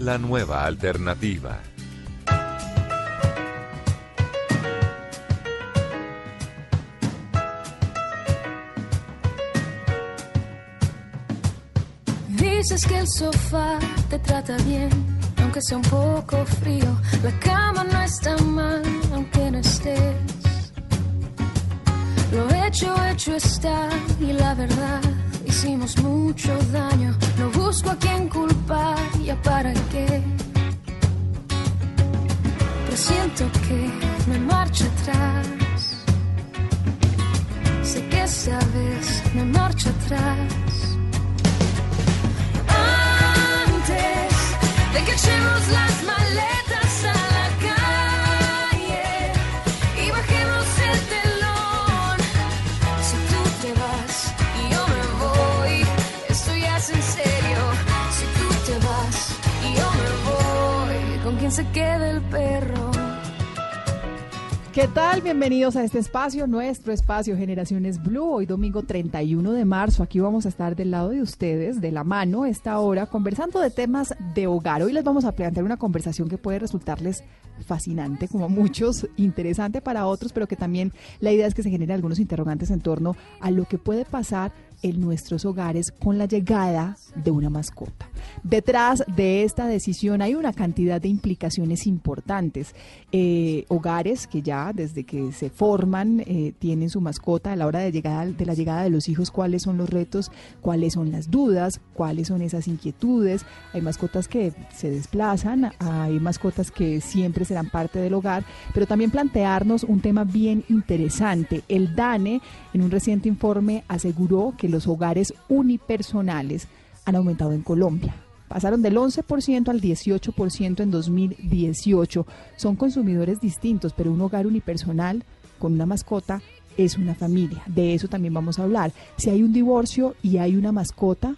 la nueva alternativa. Dices que el sofá te trata bien, aunque sea un poco frío. La cama no está mal, aunque no estés. Lo hecho, hecho está, y la verdad, hicimos mucho daño. No busco a quien culpar, ya para qué. Pero siento que me marcho atrás. Sé que sabes, me marcho atrás. de que echemos las maletas voy, ¿con quién se queda el perro? ¿Qué tal? Bienvenidos a este espacio, nuestro espacio Generaciones Blue. Hoy domingo 31 de marzo. Aquí vamos a estar del lado de ustedes, de la mano, esta hora, conversando de temas de hogar. Hoy les vamos a plantear una conversación que puede resultarles fascinante, como muchos, interesante para otros, pero que también la idea es que se generen algunos interrogantes en torno a lo que puede pasar en nuestros hogares con la llegada de una mascota. Detrás de esta decisión hay una cantidad de implicaciones importantes. Eh, hogares que ya desde que se forman eh, tienen su mascota a la hora de, llegada, de la llegada de los hijos, cuáles son los retos, cuáles son las dudas, cuáles son esas inquietudes. Hay mascotas que se desplazan, hay mascotas que siempre serán parte del hogar, pero también plantearnos un tema bien interesante. El DANE en un reciente informe aseguró que los hogares unipersonales han aumentado en Colombia. Pasaron del 11% al 18% en 2018. Son consumidores distintos, pero un hogar unipersonal con una mascota es una familia. De eso también vamos a hablar. Si hay un divorcio y hay una mascota,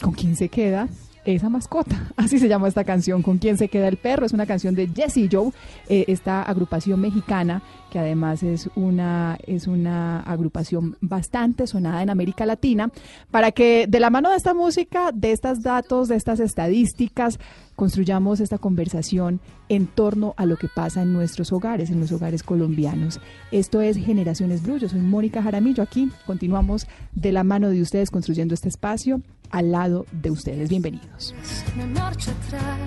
¿con quién se queda? Esa mascota. Así se llama esta canción, ¿Con quién se queda el perro? Es una canción de Jesse Joe, eh, esta agrupación mexicana que además es una, es una agrupación bastante sonada en América Latina, para que de la mano de esta música, de estos datos, de estas estadísticas, construyamos esta conversación en torno a lo que pasa en nuestros hogares, en los hogares colombianos. Esto es Generaciones Blue, soy Mónica Jaramillo, aquí continuamos de la mano de ustedes construyendo este espacio al lado de ustedes. Bienvenidos. Me marcho atrás.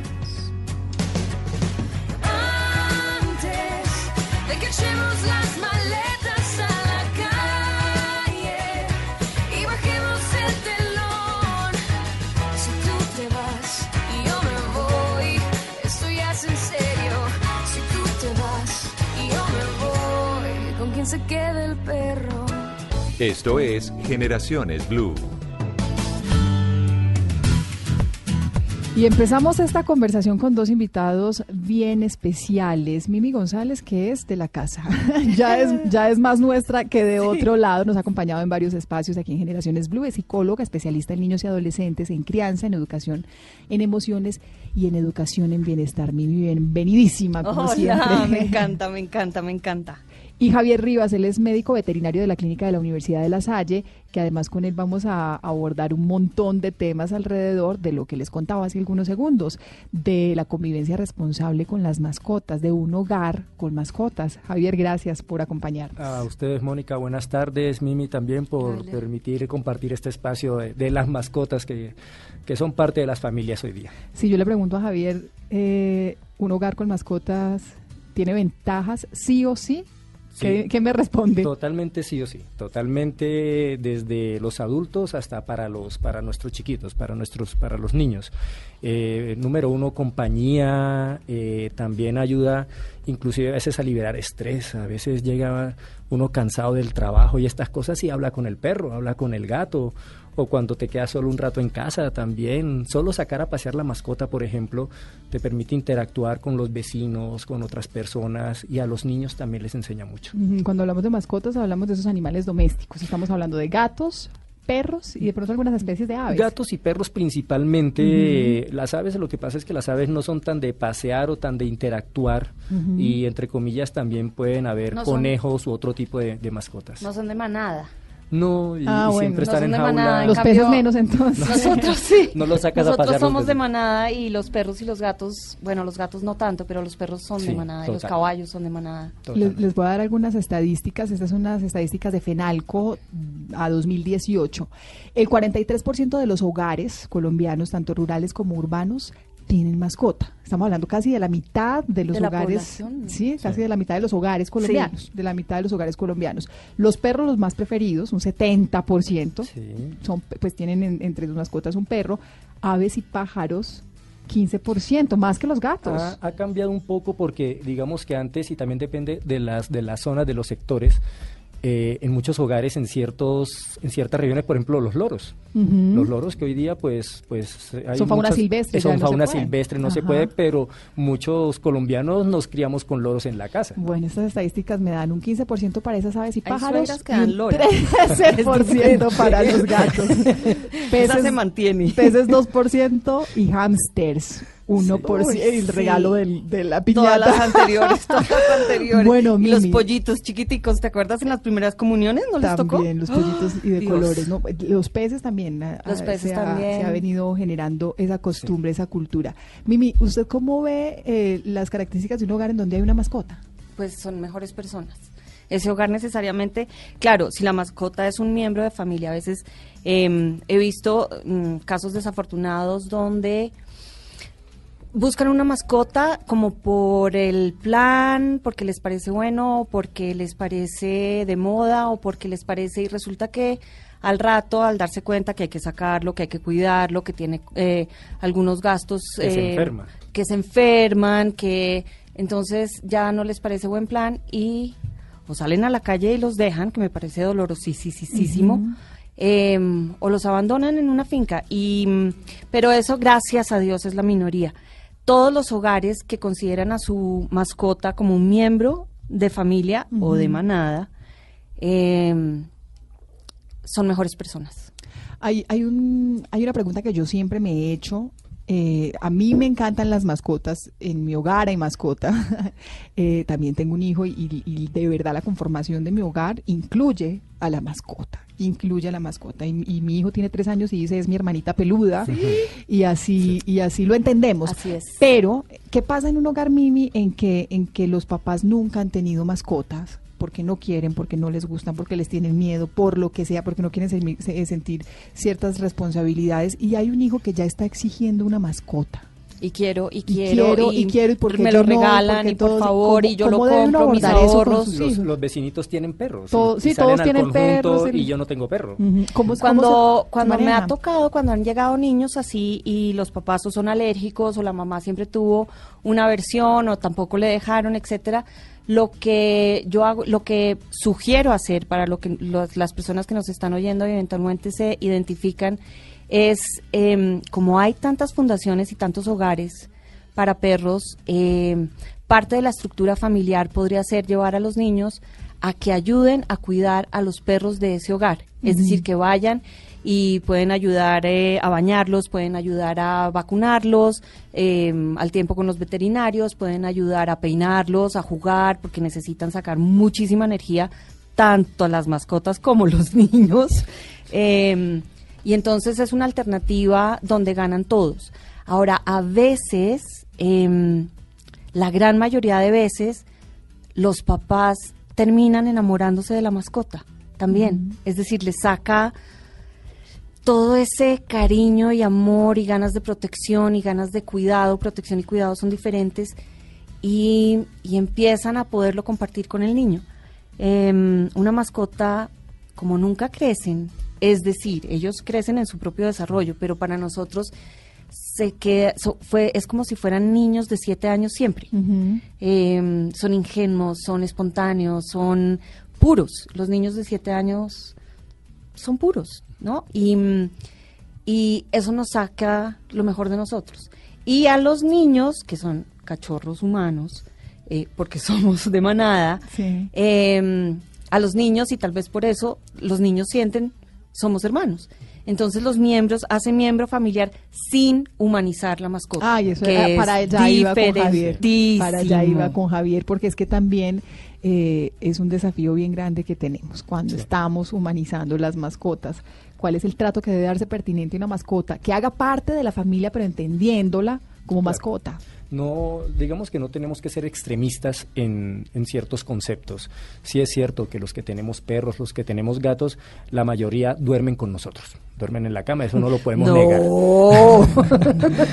Antes de que echemos las maletas a la calle y bajemos el telón. Si tú te vas y yo me voy, esto ya es en serio. Si tú te vas y yo me voy, ¿con quién se queda el perro? Esto es Generaciones Blue. Y empezamos esta conversación con dos invitados bien especiales. Mimi González, que es de la casa, ya, es, ya es más nuestra que de otro lado, nos ha acompañado en varios espacios aquí en Generaciones Blue, es psicóloga, especialista en niños y adolescentes, en crianza, en educación, en emociones y en educación en bienestar. Mimi, bienvenidísima, como siempre. Me encanta, me encanta, me encanta. Y Javier Rivas, él es médico veterinario de la Clínica de la Universidad de La Salle, que además con él vamos a abordar un montón de temas alrededor de lo que les contaba hace algunos segundos, de la convivencia responsable con las mascotas, de un hogar con mascotas. Javier, gracias por acompañarnos. A ustedes, Mónica, buenas tardes. Mimi también por permitir compartir este espacio de, las mascotas que, que, son parte de las familias hoy día. Si yo le pregunto a Javier, eh, ¿un hogar con mascotas tiene ventajas sí o sí? ¿Qué, me responde? Totalmente sí o sí, totalmente desde los adultos hasta para los para nuestros chiquitos, para nuestros para los niños. Eh, número uno, compañía, eh, también ayuda inclusive a veces a liberar estrés, a veces llega uno cansado del trabajo y estas cosas y habla con el perro, habla con el gato, o cuando te quedas solo un rato en casa también, solo sacar a pasear la mascota, por ejemplo, te permite interactuar con los vecinos, con otras personas y a los niños también les enseña mucho. Cuando hablamos de mascotas, hablamos de esos animales domésticos. Estamos hablando de gatos, perros y de pronto algunas especies de aves. Gatos y perros principalmente. eh, Las aves, lo que pasa es que las aves no son tan de pasear o tan de interactuar. Y entre comillas también pueden haber No son- conejos u otro tipo de, de mascotas. No son de manada. No, y, Ah, y bueno. siempre No están en de jaula. manada, en Los cambio- peces menos entonces. Nosotros sí. No los sacas a Nosotros pasear los somos de manada y los perros y los gatos, bueno, los gatos no tanto, pero los perros son de manada y los caballos son de manada. Les, les voy a dar algunas estadísticas. Estas son unas estadísticas de FENALCO a 2018. El 43% de los hogares colombianos, tanto rurales como urbanos, tienen mascota. Estamos hablando casi de la mitad de los ¿De hogares, sí, casi Sí. de la mitad de los hogares colombianos, de la mitad de los hogares colombianos. Los perros los más preferidos, un 70%, Sí. son pues tienen en- entre sus mascotas un perro, aves y pájaros 15%, más que los gatos. Ha, ha cambiado un poco porque digamos que antes y también depende de las de las zonas de los sectores eh, en muchos hogares en ciertos en ciertas regiones por ejemplo los loros los loros que hoy día pues pues hay Son fauna muchas- silvestre, son no fauna puede. silvestre no se puede pero muchos colombianos nos criamos con loros en la casa Bueno, estas estadísticas me dan un 15% para esas aves y Hay pájaros que y dan un lora. 13% para los gatos. Esa Peces, se mantiene. peces 2% y hamsters 1%. Uy, el sí. regalo del- de la Todas las piñata. anteriores, todas las anteriores. Bueno, y los Mimi. pollitos chiquiticos, ¿te acuerdas en las primeras comuniones? ¿No les tocó? También los pollitos y de Dios. colores, ¿no? Los peces también. ah, Los ah, peces se ha, también. se ha venido generando esa costumbre, esa cultura. Mimi, ¿usted cómo ve eh, las características de un hogar en donde hay una mascota? pues son mejores personas. Ese hogar necesariamente, claro, si la mascota es un miembro de familia, a veces eh, he visto mm, casos desafortunados donde buscan una mascota como por el plan, porque les parece bueno, porque les parece de moda o porque les parece y resulta que al rato, al darse cuenta que hay que sacarlo, que hay que cuidarlo, que tiene eh, algunos gastos Que se eh, enferma. que se enferman, que entonces ya no les parece buen plan y o salen a la calle y los dejan, que me parece dolorosísimo, em, o los abandonan en una finca. Y, pero eso, gracias a Dios, es la minoría. Todos los hogares que consideran a su mascota como un miembro de familia o de manada, em, son mejores personas. Hay, hay, un, hay una pregunta que yo siempre me he hecho. Eh, a mí me encantan las mascotas. En mi hogar hay mascota. Eh, también tengo un hijo y, y de verdad la conformación de mi hogar incluye a la mascota. Incluye a la mascota. Y, y mi hijo tiene tres años y dice es mi hermanita peluda. Y así, y así lo entendemos. Así es. Pero, ¿qué pasa en un hogar Mimi en que, en que los papás nunca han tenido mascotas? Porque no quieren, porque no les gustan, porque les tienen miedo, por lo que sea, porque no quieren se- sentir ciertas responsabilidades. Y hay un hijo que ya está exigiendo una mascota. Y quiero, y Y quiero, quiero, y quiero, y porque me yo lo no, y regalan, porque y por todos- favor, ¿cómo- y yo lo cómo compro, mis ahorros. sus los, los vecinitos tienen perros Todo- y sí, salen todos al tienen perros, y yo no tengo perro. ¿Cómo, cómo Cuando, se cuando me ha tocado, cuando han llegado niños así y los papás o son alérgicos o la mamá siempre tuvo una aversión o tampoco le dejaron, etcétera, lo que yo hago, lo que sugiero hacer para lo que los- las personas que nos están oyendo y eventualmente se identifican es em, como hay tantas fundaciones y tantos hogares para perros, em, parte de la estructura familiar podría ser llevar a los niños a que ayuden a cuidar a los perros de ese hogar. Es decir, que vayan y pueden ayudar eh, a bañarlos, pueden ayudar a vacunarlos eh, al tiempo con los veterinarios, pueden ayudar a peinarlos, a jugar, porque necesitan sacar muchísima energía, tanto las mascotas como los niños. Eh, y entonces es una alternativa donde ganan todos. Ahora, a veces, em, la gran mayoría de veces, los papás terminan enamorándose de la mascota también. Es decir, les saca todo ese cariño y amor y ganas de protección y ganas de cuidado, protección y cuidado son diferentes y, y empiezan a poderlo compartir con el niño. Em, una mascota, como nunca crecen, es decir, ellos crecen en su propio desarrollo, pero para nosotros se queda, so- fue, es como si fueran niños de siete años siempre. Eh, son ingenuos, son espontáneos, son puros. Los niños de siete años son puros, ¿no? Y, y eso nos saca lo mejor de nosotros. Y a los niños, que son cachorros humanos, eh, porque somos de manada, Sí. eh, a los niños, y tal vez por eso los niños sienten, somos hermanos. Entonces los miembros hacen miembro familiar sin humanizar la mascota. Ay, eso que era- para allá iba con Javier. Para allá iba con Javier, porque es que también eh, es un desafío bien grande que tenemos cuando estamos humanizando las mascotas. ¿Cuál es el trato que debe darse pertinente a una mascota? Que haga parte de la familia, pero entendiéndola como mascota. No, digamos que no tenemos que ser extremistas en, en ciertos conceptos. Sí es cierto que los que tenemos perros, los que tenemos gatos, la mayoría duermen con nosotros, duermen en la cama, eso no lo podemos negar.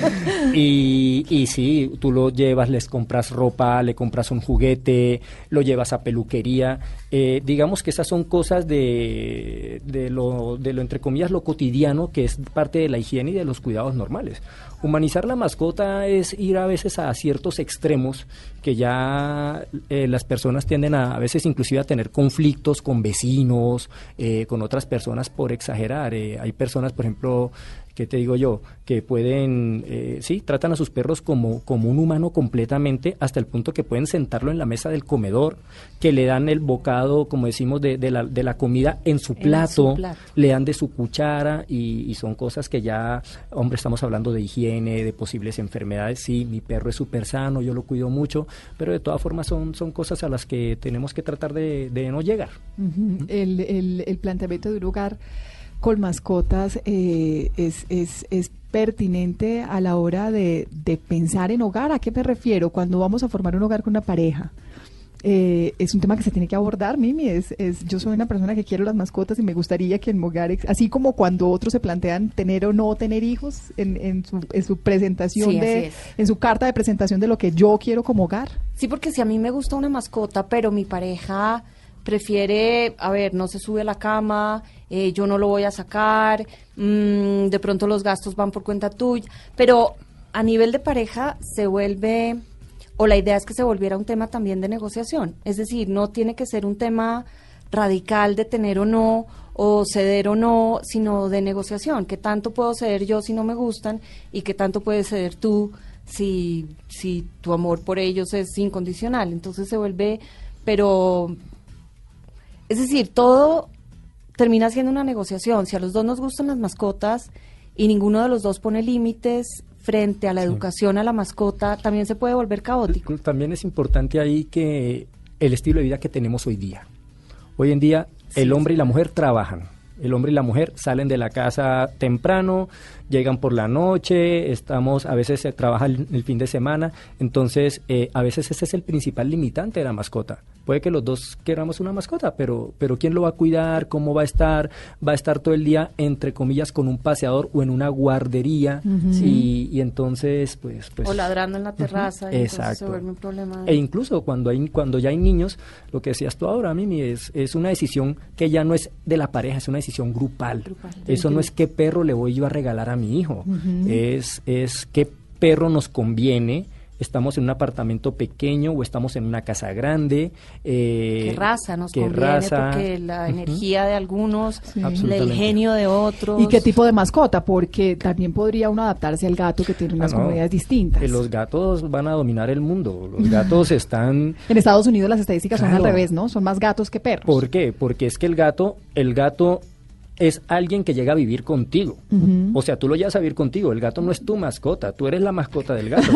Y, y sí, tú lo llevas, les compras ropa, le compras un juguete, lo llevas a peluquería. Eh, digamos que esas son cosas de, de, lo, de lo, entre comillas, lo cotidiano, que es parte de la higiene y de los cuidados normales. Humanizar la mascota es ir a veces a ciertos extremos que ya eh, las personas tienden a, a veces inclusive a tener conflictos con vecinos, eh, con otras personas por exagerar. Eh, hay personas, por ejemplo, ¿qué te digo yo? Que pueden, eh, sí, tratan a sus perros como, como un humano completamente, hasta el punto que pueden sentarlo en la mesa del comedor, que le dan el bocado, como decimos, de, de la, de la comida en su En plato, su plato. le dan de su cuchara y, y son cosas que ya, hombre, estamos hablando de higiene, de posibles enfermedades. Sí, mi perro es súper sano, yo lo cuido mucho, pero de todas formas son, son cosas a las que tenemos que tratar de, de no llegar. El, el, el planteamiento de un hogar con mascotas eh, es, es, es pertinente a la hora de, de pensar en hogar. ¿A qué me refiero? Cuando vamos a formar un hogar con una pareja. eh, es un tema que se tiene que abordar, Mimi. Es, es, yo soy una persona que quiero las mascotas y me gustaría que en mi hogar, así como cuando otros se plantean tener o no tener hijos en, en, su, en su presentación, Sí, de, en su carta de presentación de lo que yo quiero como hogar. Sí, porque si a mí me gusta una mascota, pero mi pareja prefiere, a ver, no se sube a la cama, eh, yo no lo voy a sacar, mm, de pronto los gastos van por cuenta tuya, pero a nivel de pareja se vuelve, o la idea es que se volviera un tema también de negociación, es decir, no tiene que ser un tema radical de tener o no, o ceder o no, sino de negociación, que tanto puedo ceder yo si no me gustan y que tanto puedes ceder tú si, si tu amor por ellos es incondicional. Entonces se vuelve, pero, es decir, todo termina siendo una negociación. Si a los dos nos gustan las mascotas y ninguno de los dos pone límites frente a la Sí. educación a la mascota, también se puede volver caótico. También es importante ahí que el estilo de vida que tenemos hoy día. Hoy en día el hombre y la mujer trabajan. El hombre y la mujer salen de la casa temprano, llegan por la noche, estamos, a veces se trabaja el, el fin de semana, entonces eh, a veces ese es el principal limitante de la mascota. Puede que los dos queramos una mascota, pero, pero ¿quién lo va a cuidar? ¿Cómo va a estar? ¿Va a estar todo el día, entre comillas, con un paseador o en una guardería? y, y entonces, pues... pues o ladrando en la terraza, se Exacto. vuelve un problema. E incluso cuando hay cuando ya hay niños, lo que decías tú ahora, Mimi, es, es una decisión que ya no es de la pareja, es una decisión grupal. Grupal. Eso no es qué perro le voy yo a regalar a mi hijo, es, es qué perro nos conviene. Estamos en un apartamento pequeño o estamos en una casa grande. eh, qué raza nos qué conviene, raza. porque la energía de algunos, Sí. el genio de otros. ¿Y qué tipo de mascota? Porque también podría uno adaptarse al gato que tiene unas Ah, no. comodidades distintas. Eh, Los gatos van a dominar el mundo. Los gatos están En Estados Unidos las estadísticas son al revés, ¿no? Son más gatos que perros. ¿Por qué? Porque es que el gato, el gato es alguien que llega a vivir contigo. O sea, tú lo llevas a vivir contigo. El gato no es tu mascota, tú eres la mascota del gato.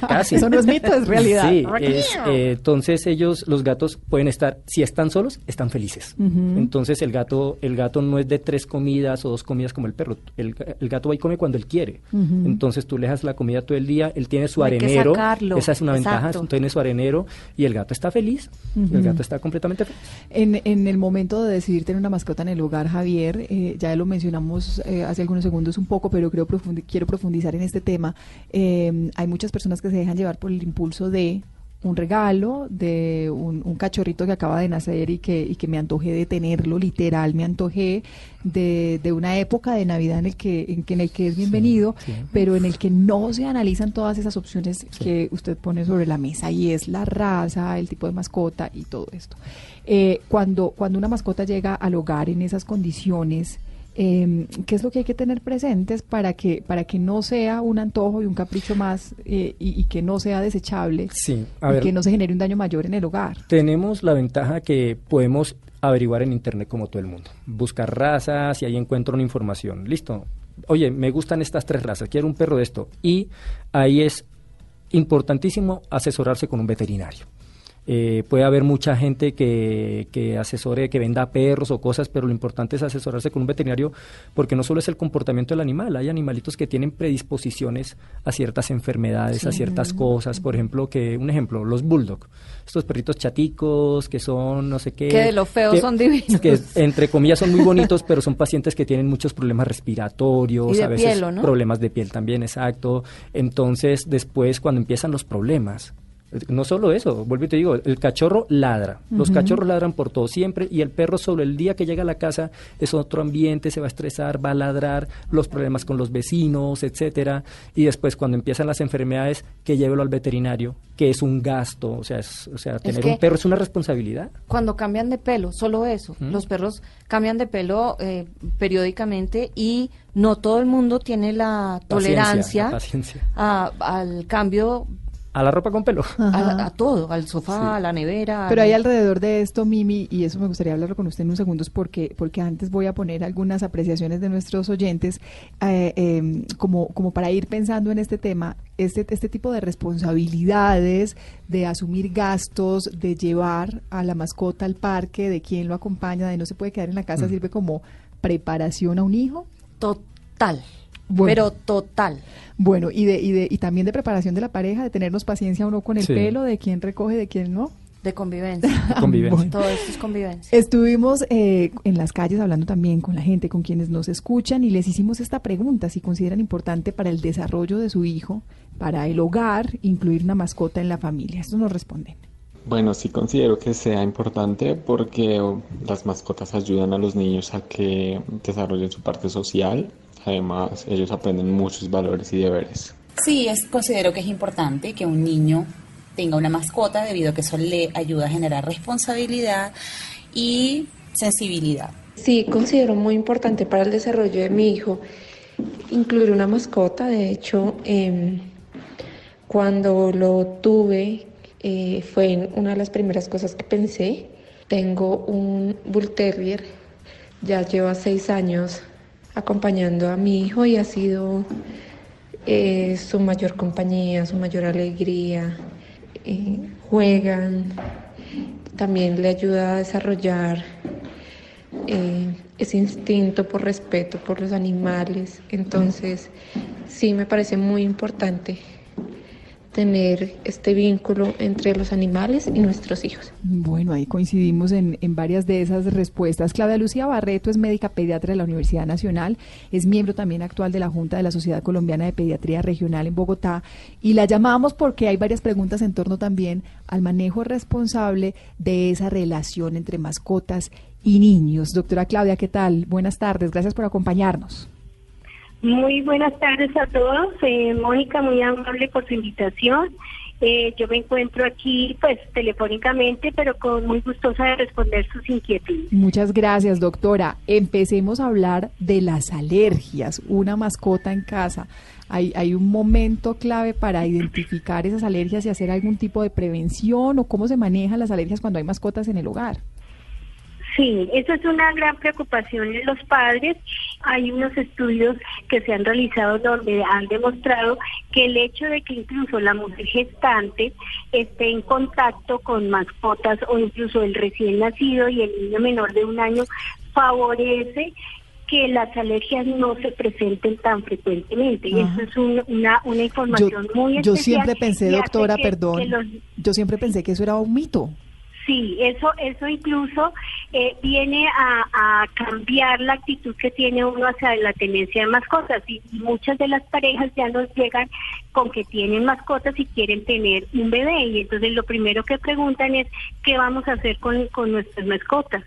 Casi. Eso no es mito, es realidad. Sí, es, eh, entonces ellos, los gatos pueden estar, si están solos, están felices. Entonces el gato, el gato no es de tres comidas o dos comidas como el perro. El, el gato va y come cuando él quiere. Entonces tú le das la comida todo el día, él tiene su hay arenero. Esa es una ventaja, tiene su arenero y el gato está feliz. El gato está completamente feliz. En, en el momento de decidir tener una mascota en el hogar, Javier, eh, ya lo mencionamos eh, hace algunos segundos un poco, pero creo profundi- quiero profundizar en este tema. Eh, hay muchas personas que se dejan llevar por el impulso de un regalo de un, un cachorrito que acaba de nacer y que, y que me antojé de tenerlo, literal, me antojé de, de una época de Navidad en el que, en, que- en el que es bienvenido, sí. pero en el que no se analizan todas esas opciones que usted pone sobre la mesa y es la raza, el tipo de mascota y todo esto. Eh, cuando, cuando una mascota llega al hogar en esas condiciones, eh, ¿qué es lo que hay que tener presentes para que, para que no sea un antojo y un capricho más eh, y, y que no sea desechable Sí, a y ver, que no se genere un daño mayor en el hogar? tenemos la ventaja que podemos averiguar en internet como todo el mundo. Buscar razas y ahí encuentro una información. Listo. Oye, me gustan estas tres razas, quiero un perro de esto. Y ahí es importantísimo asesorarse con un veterinario. Eh, puede haber mucha gente que, que asesore, que venda perros o cosas, pero lo importante es asesorarse con un veterinario porque no solo es el comportamiento del animal, hay animalitos que tienen predisposiciones a ciertas enfermedades, a ciertas cosas. Por ejemplo, que un ejemplo, los bulldog, estos perritos chaticos que son no sé qué. Que de lo feo que- son divinos. Que entre comillas son muy bonitos, pero son pacientes que tienen muchos problemas respiratorios, a veces piel, ¿o no? problemas de piel también, exacto. Entonces, después, cuando empiezan los problemas, no solo eso, vuelvo y te digo, el cachorro ladra, los cachorros ladran por todo siempre y el perro sobre el día que llega a la casa es otro ambiente, se va a estresar, va a ladrar, los problemas con los vecinos, etcétera, y después cuando empiezan las enfermedades, que llévelo al veterinario, que es un gasto, o sea, es- o sea, tener que- un perro es una responsabilidad. Cuando cambian de pelo, solo eso. Los perros cambian de pelo eh, periódicamente y no todo el mundo tiene la Paciencia, tolerancia la paciencia. a- al cambio, A la ropa con pelo. A, a todo, al sofá, a la nevera. Pero al- hay alrededor de esto, Mimi, y eso me gustaría hablarlo con usted en unos segundos porque, porque antes voy a poner algunas apreciaciones de nuestros oyentes eh, eh, como, como para ir pensando en este tema, este, este tipo de responsabilidades, de asumir gastos, de llevar a la mascota al parque, de quién lo acompaña, de no se puede quedar en la casa, sirve como preparación a un hijo. Total. Bueno. Pero total. Bueno, y de, y de, y también de preparación de la pareja, de tenernos paciencia o no con el Sí. pelo, de quién recoge, de quién no. De convivencia. Convivencia. Bueno. Todo esto es convivencia. Estuvimos eh, en las calles hablando también con la gente, con quienes nos escuchan y les hicimos esta pregunta, si consideran importante para el desarrollo de su hijo, para el hogar, incluir una mascota en la familia. Esto nos responden. Bueno, sí considero que sea importante porque oh, las mascotas ayudan a los niños a que desarrollen su parte social. Además, ellos aprenden muchos valores y deberes. Sí, es, considero que es importante que un niño tenga una mascota debido a que eso le ayuda a generar responsabilidad y sensibilidad. Sí, considero muy importante para el desarrollo de mi hijo incluir una mascota. De hecho, em, cuando lo tuve, eh, fue una de las primeras cosas que pensé. Tengo un Bull Terrier, ya lleva seis años acompañando a mi hijo y ha sido eh, su mayor compañía, su mayor alegría. Eh, juegan, también le ayuda a desarrollar eh, ese instinto por respeto por los animales. Entonces, sí me parece muy importante tener este vínculo entre los animales y nuestros hijos. Bueno, ahí coincidimos en, en varias de esas respuestas. Claudia Lucía Barreto es médica pediatra de la Universidad Nacional, es miembro también actual de la Junta de la Sociedad Colombiana de Pediatría Regional en Bogotá y la llamamos porque hay varias preguntas en torno también al manejo responsable de esa relación entre mascotas y niños. Doctora Claudia, ¿qué tal? Buenas tardes, gracias por acompañarnos. Muy buenas tardes a todos. Eh, Mónica, muy amable por su invitación. Eh, yo me encuentro aquí, pues, telefónicamente, pero con muy gustosa de responder sus inquietudes. Muchas gracias, doctora. Empecemos a hablar de las alergias. Una mascota en casa. ¿Hay, ¿Hay un momento clave para identificar esas alergias y hacer algún tipo de prevención o cómo se manejan las alergias cuando hay mascotas en el hogar? Sí, eso es una gran preocupación en los padres. Hay unos estudios que se han realizado donde han demostrado que el hecho de que incluso la mujer gestante esté en contacto con mascotas o incluso el recién nacido y el niño menor de un año favorece que las alergias no se presenten tan frecuentemente. Y eso es un- una, una información muy yo especial. siempre pensé, doctora, que- perdón, que los- yo siempre pensé que eso era un mito. Sí, eso, eso incluso eh, viene a, cambiar la actitud que tiene uno hacia la tenencia de mascotas y muchas de las parejas ya nos llegan con que tienen mascotas y quieren tener un bebé. Y entonces lo primero que preguntan es, ¿qué vamos a hacer con, con nuestras mascotas?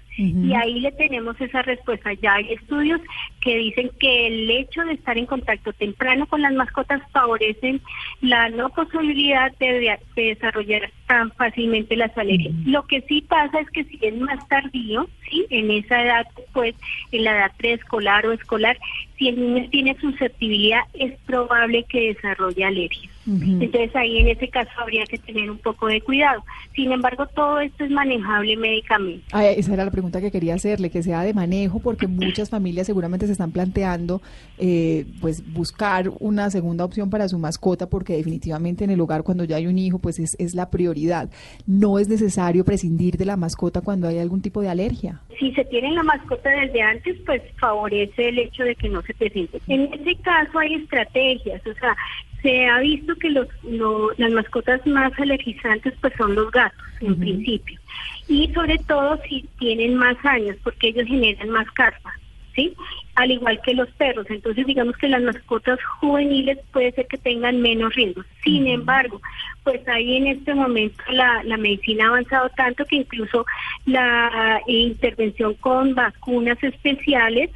Y ahí le tenemos esa respuesta. Ya hay estudios que dicen que el hecho de estar en contacto temprano con las mascotas favorecen la no posibilidad de, de- de desarrollar tan fácilmente las alergias. Lo que sí pasa es que si es más tardío, ¿sí? en esa edad, pues en la edad preescolar o escolar, si el niño tiene susceptibilidad, es probable que desarrolle alergias. Entonces ahí en ese caso habría que tener un poco de cuidado. Sin embargo, todo esto es manejable médicamente. Ah, esa era la pregunta que quería hacerle, que sea de manejo, porque muchas familias seguramente se están planteando eh, pues buscar una segunda opción para su mascota, porque definitivamente en el hogar cuando ya hay un hijo, pues es, es la prioridad. No es necesario prescindir de la mascota cuando hay algún tipo de alergia. Si se tiene la mascota desde antes, pues favorece el hecho de que no se presente. En ese caso hay estrategias, o sea, se ha visto que los, lo- las mascotas más alergizantes pues son los gatos en principio y sobre todo si tienen más años porque ellos generan más caspa, ¿sí? Al igual que los perros, entonces digamos que las mascotas juveniles puede ser que tengan menos riesgos. Sin embargo, pues ahí en este momento la, la medicina ha avanzado tanto que incluso la eh, intervención con vacunas especiales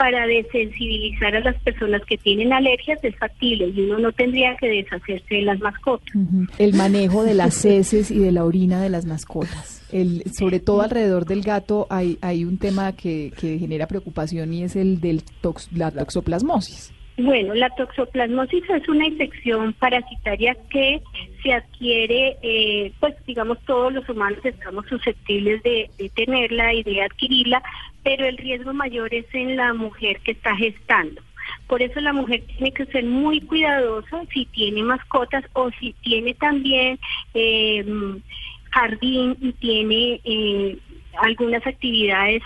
para desensibilizar a las personas que tienen alergias es factible y uno no tendría que deshacerse de las mascotas. El manejo de las heces y de la orina de las mascotas. El, sobre todo alrededor del gato hay, hay un tema que, que genera preocupación y es el de la toxoplasmosis. Bueno, la toxoplasmosis es una infección parasitaria que se adquiere, eh, pues digamos todos los humanos estamos susceptibles de, de tenerla y de adquirirla, pero el riesgo mayor es en la mujer que está gestando. Por eso la mujer tiene que ser muy cuidadosa si tiene mascotas o si tiene también eh, jardín y tiene eh, algunas actividades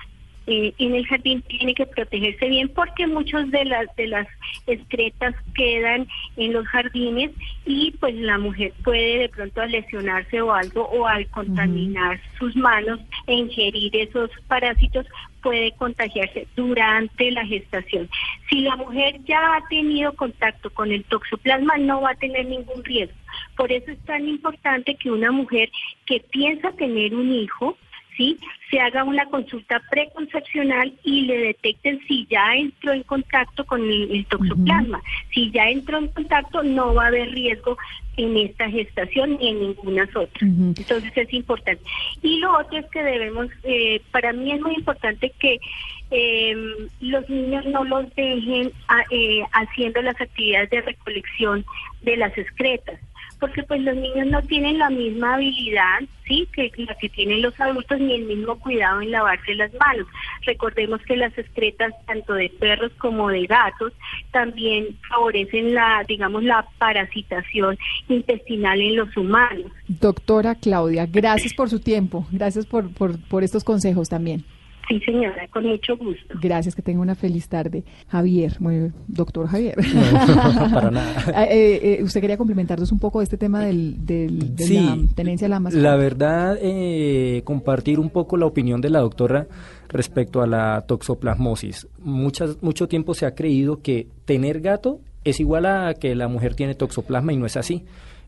eh, en el jardín tiene que protegerse bien porque muchas de las de las excretas quedan en los jardines y pues la mujer puede de pronto al lesionarse o algo o al contaminar sus manos e ingerir esos parásitos puede contagiarse durante la gestación. Si la mujer ya ha tenido contacto con el toxoplasma no va a tener ningún riesgo. Por eso es tan importante que una mujer que piensa tener un hijo ¿sí? Se haga una consulta preconcepcional y le detecten si ya entró en contacto con el, el toxoplasma. Si ya entró en contacto, no va a haber riesgo en esta gestación ni en ninguna otra. Entonces es importante. Y lo otro es que debemos, eh, para mí es muy importante que eh, los niños no los dejen a- eh, haciendo las actividades de recolección de las excretas porque pues los niños no tienen la misma habilidad, sí, que la que tienen los adultos ni el mismo cuidado en lavarse las manos. Recordemos que las excretas tanto de perros como de gatos también favorecen la, digamos, la parasitación intestinal en los humanos. Doctora Claudia, gracias por su tiempo, gracias por, por, por estos consejos también. Sí, señora, con mucho gusto. Gracias, que tenga una feliz tarde. Javier, bueno, doctor Javier. No, para nada. Ah, eh, eh, usted quería complementarnos un poco de este tema del, del- de Sí, la tenencia de la mascota. La verdad, eh, compartir un poco la opinión de la doctora respecto a la toxoplasmosis. Muchas, mucho tiempo se ha creído que tener gato es igual a que la mujer tiene toxoplasma y no es así.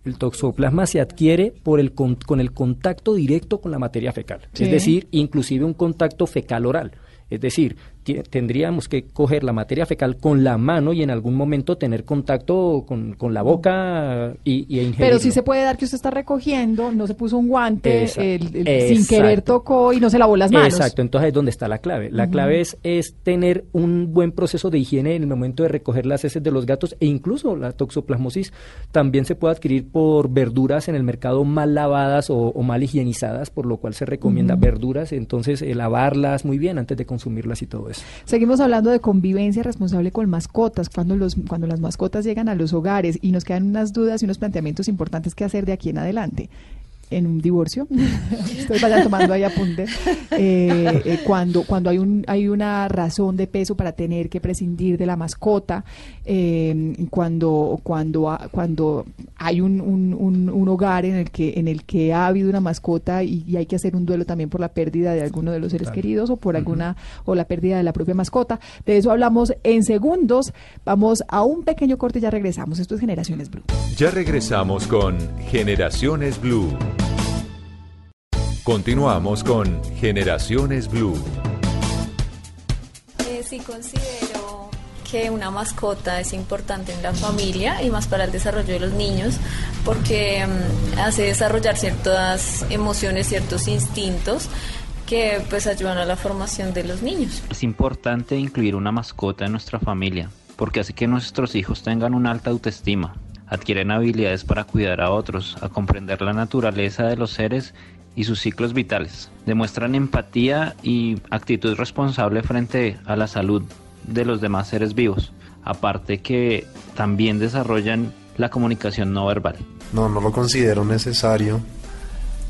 El toxoplasma se adquiere por el con, con el contacto directo con la materia fecal, Sí. es decir, inclusive un contacto fecal oral. Es decir, tendríamos que coger la materia fecal con la mano y en algún momento tener contacto con, con la boca y, y ingerirlo. Pero sí se puede dar que usted está recogiendo, no se puso un guante, el- el- sin querer tocó y no se lavó las manos. Exacto, entonces es donde está la clave. La clave es, es tener un buen proceso de higiene en el momento de recoger las heces de los gatos e incluso la toxoplasmosis también se puede adquirir por verduras en el mercado mal lavadas o, o mal higienizadas, por lo cual se recomienda verduras, entonces eh, lavarlas muy bien antes de consumirlas y todo eso. Seguimos hablando de convivencia responsable con mascotas, cuando, los, cuando las mascotas llegan a los hogares y nos quedan unas dudas y unos planteamientos importantes que hacer de aquí en adelante. En un divorcio, ustedes vayan tomando ahí apunte, eh, eh, cuando, cuando hay, un, hay una razón de peso para tener que prescindir de la mascota, eh, cuando, cuando, cuando hay un, un- un- un hogar en el, que, en el que ha habido una mascota y, y hay que hacer un duelo también por la pérdida de alguno de los seres Claro. queridos o por alguna o la pérdida de la propia mascota. De eso hablamos en segundos. Vamos a un pequeño corte y ya regresamos. Esto es Generaciones Blue. Ya regresamos con Generaciones Blue. Continuamos con Generaciones Blue. Eh, sí considero que una mascota es importante en la familia y más para el desarrollo de los niños porque mm, hace desarrollar ciertas emociones, ciertos instintos que pues ayudan a la formación de los niños. Es importante incluir una mascota en nuestra familia porque hace que nuestros hijos tengan una alta autoestima, adquieren habilidades para cuidar a otros, a comprender la naturaleza de los seres y sus ciclos vitales, demuestran empatía y actitud responsable frente a la salud de los demás seres vivos, aparte que también desarrollan la comunicación no verbal. No, no lo considero necesario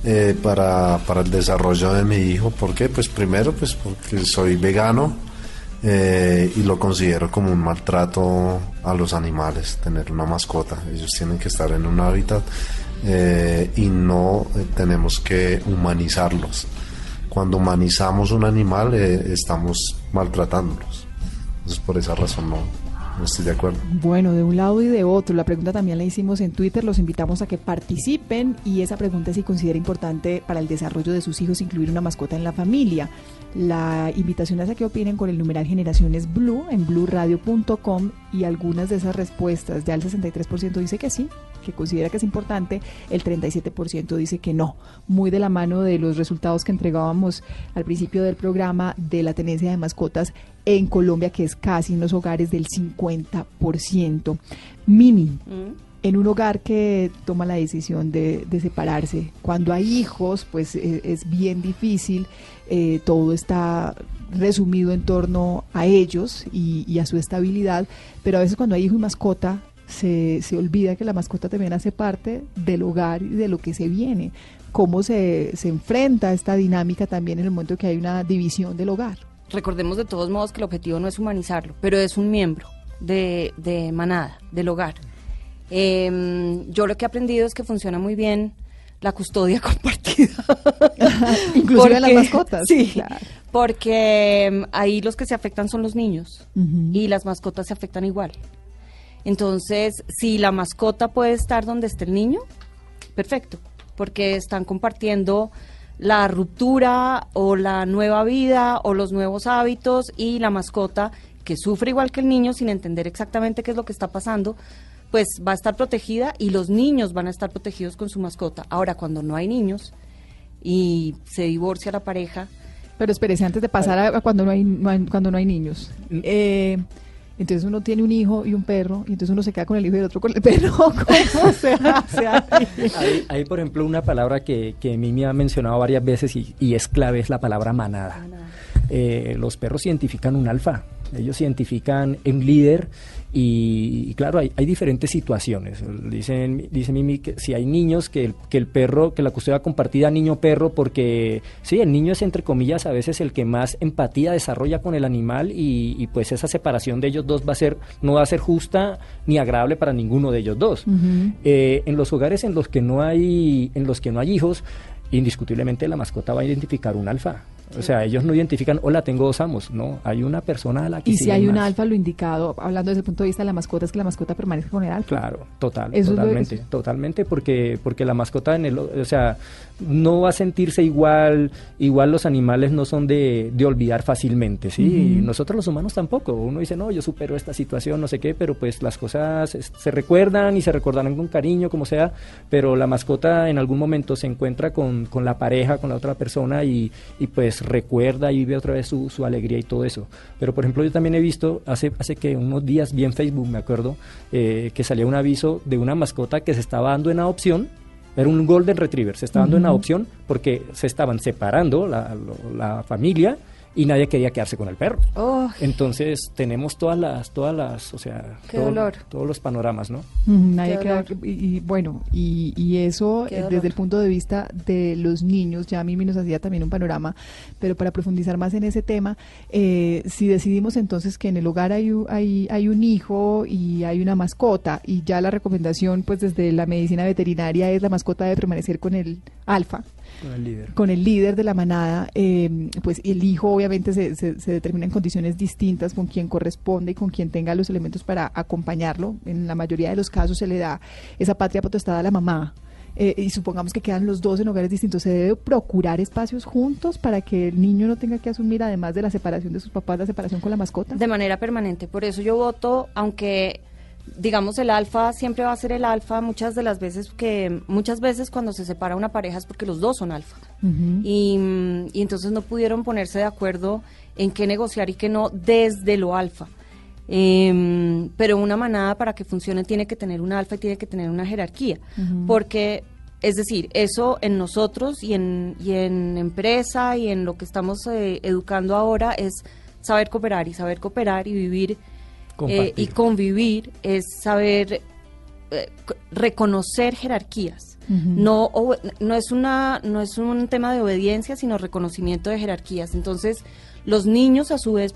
eh, para, para el desarrollo de mi hijo. ¿Por qué? Pues primero, pues porque soy vegano eh, y lo considero como un maltrato a los animales, tener una mascota. Ellos tienen que estar en un hábitat eh, y no eh, tenemos que humanizarlos. Cuando humanizamos un animal, eh, estamos maltratándolos. Entonces, por esa razón no, no estoy de acuerdo. Bueno, de un lado y de otro. La pregunta también la hicimos en Twitter. Los invitamos a que participen y esa pregunta si considera importante para el desarrollo de sus hijos incluir una mascota en la familia. La invitación es a que opinen con el numeral Generaciones Blue en blueradio.com y algunas de esas respuestas, ya el 63% dice que sí, que considera que es importante, el 37% dice que no. Muy de la mano de los resultados que entregábamos al principio del programa de la tenencia de mascotas en Colombia, que es casi en los hogares del 50%. Mimi, en un hogar que toma la decisión de, de separarse, cuando hay hijos, pues eh, es bien difícil, eh, todo está resumido en torno a ellos y, y a su estabilidad, pero a veces cuando hay hijo y mascota, se, se olvida que la mascota también hace parte del hogar y de lo que se viene. ¿Cómo se, se enfrenta esta dinámica también en el momento que hay una división del hogar? Recordemos de todos modos que el objetivo no es humanizarlo, pero es un miembro de, de manada, del hogar. Eh, yo lo que he aprendido es que funciona muy bien la custodia compartida. Inclusive las mascotas. Sí, claro. porque mm, ahí los que se afectan son los niños y las mascotas se afectan igual. Entonces, si la mascota puede estar donde esté el niño, perfecto, porque están compartiendo la ruptura o la nueva vida o los nuevos hábitos y la mascota que sufre igual que el niño sin entender exactamente qué es lo que está pasando, pues va a estar protegida y los niños van a estar protegidos con su mascota. Ahora, cuando no hay niños y se divorcia la pareja, Pero espérese, antes de pasar a, cuando no hay, no hay- cuando no hay niños. Eh, entonces uno tiene un hijo y un perro, y entonces uno se queda con el hijo y el otro con el perro. ¿Cómo se hace? Hay, hay, por ejemplo, una palabra que, que Mimi ha mencionado varias veces y, y es clave, es la palabra manada. Eh, los perros identifican un alfa, ellos identifican un líder y, y claro, hay, hay diferentes situaciones. Dicen, dice Mimi que si hay niños que el, que el perro, que la custodia compartida niño-perro, porque sí, el niño es entre comillas a veces el que más empatía desarrolla con el animal y, y pues esa separación de ellos dos va a ser, no va a ser justa ni agradable para ninguno de ellos dos. Eh, en los hogares en los que no hay en los que no hay hijos indiscutiblemente la mascota va a identificar un alfa o sea ellos no identifican hola tengo dos amos no hay una persona a la que Y si hay un alfa, lo indicado, hablando desde el punto de vista de la mascota, es que la mascota permanezca con el alfa. Claro, total, Eso es lo- totalmente, totalmente, porque porque la mascota en el, o sea, no va a sentirse igual, igual los animales no son de, de olvidar fácilmente, sí, y nosotros los humanos tampoco. Uno dice no, yo supero esta situación, no sé qué, pero pues las cosas se recuerdan y se recordarán con cariño, como sea, pero la mascota en algún momento se encuentra con, con la pareja, con la otra persona y, y pues recuerda y vive otra vez su, su alegría y todo eso. Pero por ejemplo yo también he visto hace hace que unos días vi en Facebook, me acuerdo, eh, que salía un aviso de una mascota que se estaba dando en adopción. Era un Golden Retriever, se estaba dando en Ujú. adopción porque se estaban separando la, la familia y nadie quería quedarse con el perro. Oh, Entonces tenemos todas las, todas las, o sea, Qué todo- dolor. todos los panoramas, ¿no? Nadie Qué queda- y, y bueno, y, y eso eh, desde el punto de vista de los niños, ya a mí nos hacía también un panorama, pero para profundizar más en ese tema, eh, si decidimos entonces que en el hogar hay, hay, hay un hijo y hay una mascota, y ya la recomendación pues desde la medicina veterinaria es la mascota debe permanecer con el alfa, Con el líder. con el líder de la manada, eh, pues el hijo obviamente se, se, se determina en condiciones distintas con quien corresponde y con quien tenga los elementos para acompañarlo. En la mayoría de los casos se le da esa patria potestad a la mamá. eh, y supongamos que quedan los dos en hogares distintos, se debe procurar espacios juntos para que el niño no tenga que asumir, además de la separación de sus papás, la separación con la mascota. de manera permanente. Por eso yo voto, aunque digamos el alfa siempre va a ser el alfa, muchas de las veces que muchas veces cuando se separa una pareja es porque los dos son alfa. Y, y entonces no pudieron ponerse de acuerdo en qué negociar y qué no desde lo alfa. Em, pero una manada para que funcione tiene que tener un alfa y tiene que tener una jerarquía, porque es decir, eso en nosotros y en, y en empresa y en lo que estamos eh, educando ahora es saber cooperar y saber cooperar y vivir eh, y convivir es saber eh, reconocer jerarquías. No, no es una, no es un tema de obediencia, sino reconocimiento de jerarquías. Entonces, los niños a su vez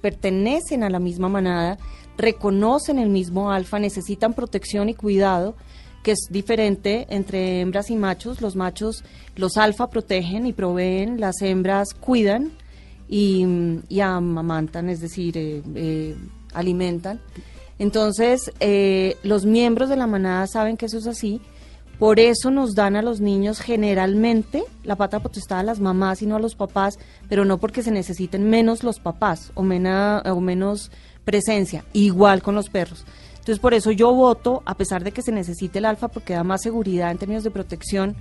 pertenecen a la misma manada, reconocen el mismo alfa, necesitan protección y cuidado, que es diferente entre hembras y machos. Los machos, los alfa protegen y proveen, las hembras cuidan y, y amamantan, es decir, eh, eh, alimentan. Entonces, eh, los miembros de la manada saben que eso es así. Por eso nos dan a los niños generalmente la pata potestad a las mamás y no a los papás, pero no porque se necesiten menos los papás o, menos presencia, igual con los perros. Entonces, por eso yo voto, a pesar de que se necesite el alfa, porque da más seguridad en términos de protección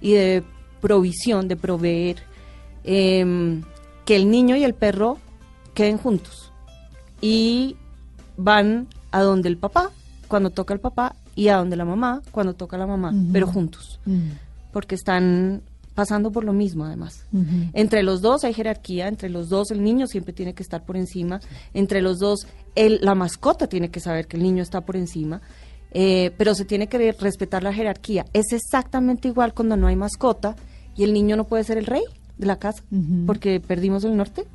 y de provisión, de proveer, em, que el niño y el perro queden juntos y van a donde el papá cuando toca el papá y a donde la mamá cuando toca la mamá, pero juntos, porque están pasando por lo mismo además. Entre los dos hay jerarquía, entre los dos el niño siempre tiene que estar por encima, entre los dos el, la mascota tiene que saber que el niño está por encima, eh, pero se tiene que respetar la jerarquía. Es exactamente igual cuando no hay mascota y el niño no puede ser el rey de la casa porque perdimos el norte.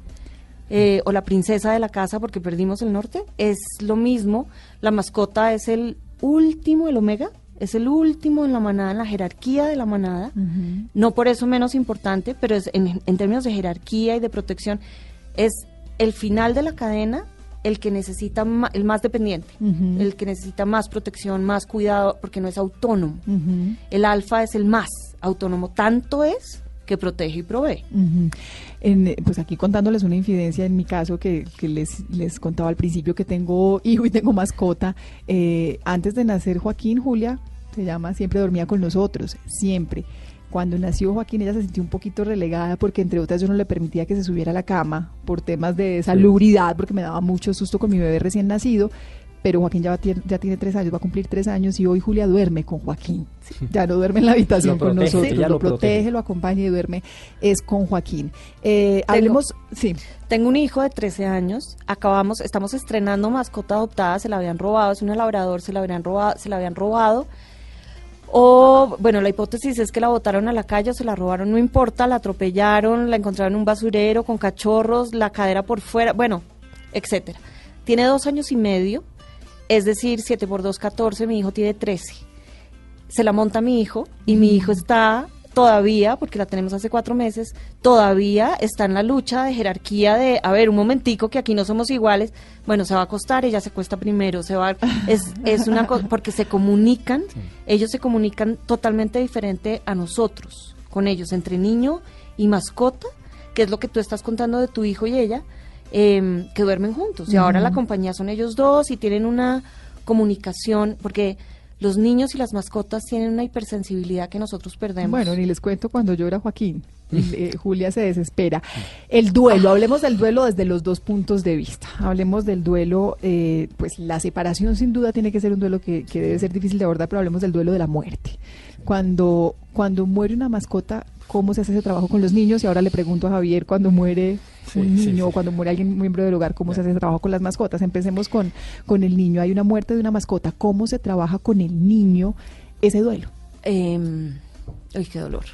Eh, o la princesa de la casa porque perdimos el norte, es lo mismo. La mascota es el último, el omega, es el último en la manada, en la jerarquía de la manada. No por eso menos importante, pero es en, en términos de jerarquía y de protección, es el final de la cadena el que necesita el más dependiente, el que necesita más protección, más cuidado, porque no es autónomo. El alfa es el más autónomo, tanto es que protege y provee. En, eh, pues aquí contándoles una infidencia en mi caso que, que les, les contaba al principio que tengo hijo y tengo mascota. Eh, antes de nacer Joaquín, Julia, se llama, siempre dormía con nosotros, siempre. Cuando nació Joaquín ella se sintió un poquito relegada porque entre otras yo no le permitía que se subiera a la cama por temas de salubridad porque me daba mucho susto con mi bebé recién nacido. Pero Joaquín ya, va- tiene- ya tiene tres años, va a cumplir tres años y hoy Julia duerme con Joaquín. Ya no duerme en la habitación Lo con protege, nosotros, lo, lo protege. protege, lo acompaña y duerme es con Joaquín. Eh, hablemos, sí. Tengo un hijo de 13 años, acabamos, estamos estrenando mascota adoptada, se la habían robado, es un labrador, se la habían robado, se la habían robado. O, bueno, la hipótesis es que la botaron a la calle o se la robaron, no importa, la atropellaron, la encontraron en un basurero con cachorros, la cadera por fuera, bueno, etcétera. Tiene dos años y medio, es decir, 7 por 2, 14, mi hijo tiene 13. Se la monta mi hijo y mi hijo está todavía, porque la tenemos hace cuatro meses, todavía está en la lucha de jerarquía de, a ver, un momentico que aquí no somos iguales, bueno, se va a acostar, ella se acuesta primero, se va, es, es una cosa, porque se comunican, ellos se comunican totalmente diferente a nosotros, con ellos, entre niño y mascota, que es lo que tú estás contando de tu hijo y ella, em, que duermen juntos, y ahora la compañía son ellos dos y tienen una comunicación, porque los niños y las mascotas tienen una hipersensibilidad que nosotros perdemos. Bueno, ni les cuento cuando llora Joaquín. Eh, Julia se desespera. El duelo, hablemos del duelo desde los dos puntos de vista. Hablemos del duelo, eh, pues la separación sin duda tiene que ser un duelo que, que debe ser difícil de abordar, pero hablemos del duelo de la muerte. Cuando, cuando muere una mascota, cómo se hace ese trabajo con los niños y ahora le pregunto a Javier cuando muere Sí, un niño sí. o cuando muere alguien miembro del hogar, cómo se hace ese trabajo con las mascotas. Empecemos con, con el niño. Hay una muerte de una mascota. ¿Cómo se trabaja con el niño ese duelo? Em, uy, qué dolor.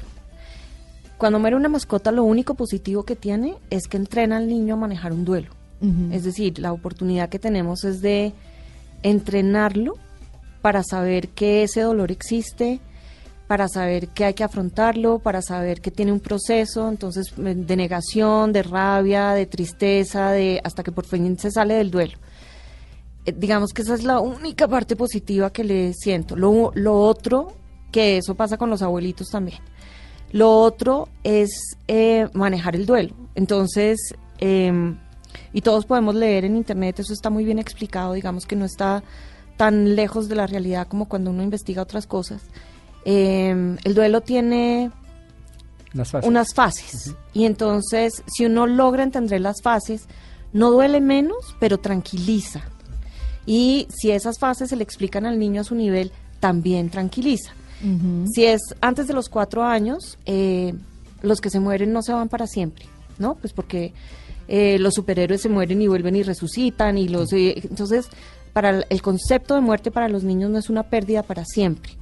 Cuando muere una mascota, lo único positivo que tiene es que entrena al niño a manejar un duelo. Es decir, la oportunidad que tenemos es de entrenarlo para saber que ese dolor existe, para saber que hay que afrontarlo, para saber que tiene un proceso, entonces eh, de negación, de rabia, de tristeza, de hasta que por fin se sale del duelo. Eh, digamos que esa es la única parte positiva que le siento. Lo, lo otro, que eso pasa con los abuelitos también. Lo otro es eh, manejar el duelo. Entonces, em, y todos podemos leer en internet, eso está muy bien explicado, digamos que no está tan lejos de la realidad como cuando uno investiga otras cosas. Em, el duelo tiene Unas fases. unas fases. Y entonces, si uno logra entender las fases, no duele menos, pero tranquiliza. Y si esas fases se le explican al niño a su nivel, también tranquiliza. Si es antes de los cuatro años, eh, los que se mueren no se van para siempre, ¿no? Pues porque eh, los superhéroes se mueren y vuelven y resucitan y los eh, entonces para el- el concepto de muerte para los niños no es una pérdida para siempre.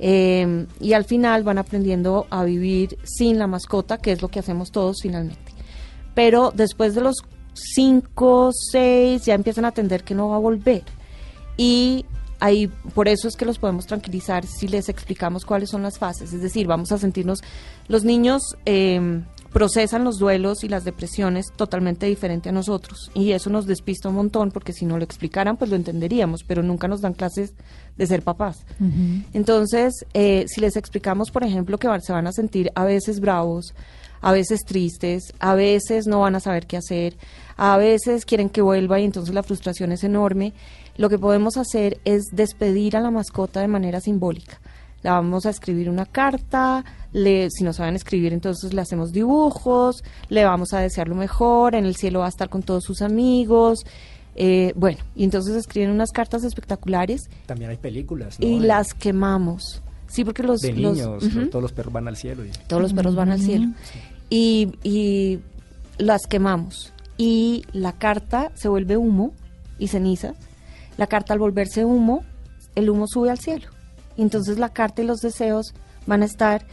Eh, y al final van aprendiendo a vivir sin la mascota, que es lo que hacemos todos finalmente. Pero después de los cinco, seis, ya empiezan a entender que no va a volver. Y ahí, por eso es que los podemos tranquilizar si les explicamos cuáles son las fases. Es decir, vamos a sentirnos, los niños eh, procesan los duelos y las depresiones totalmente diferente a nosotros. Y eso nos despista un montón, porque si no lo explicaran, pues lo entenderíamos, pero nunca nos dan clases de ser papás. Entonces, eh, si les explicamos, por ejemplo, que se van a sentir a veces bravos, a veces tristes, a veces no van a saber qué hacer, a veces quieren que vuelva y entonces la frustración es enorme, lo que podemos hacer es despedir a la mascota de manera simbólica. La vamos a escribir una carta, le, si no saben escribir entonces le hacemos dibujos, le vamos a desear lo mejor, en el cielo va a estar con todos sus amigos, eh, bueno, y entonces escriben unas cartas espectaculares También hay películas, ¿no? y De- las quemamos. Sí, porque los... de los- niños, todos los perros van al cielo. y- Todos los perros van al cielo. Y, y las quemamos. Y la carta se vuelve humo y cenizas. La carta al volverse humo, el humo sube al cielo. Y entonces la carta y los deseos van a estar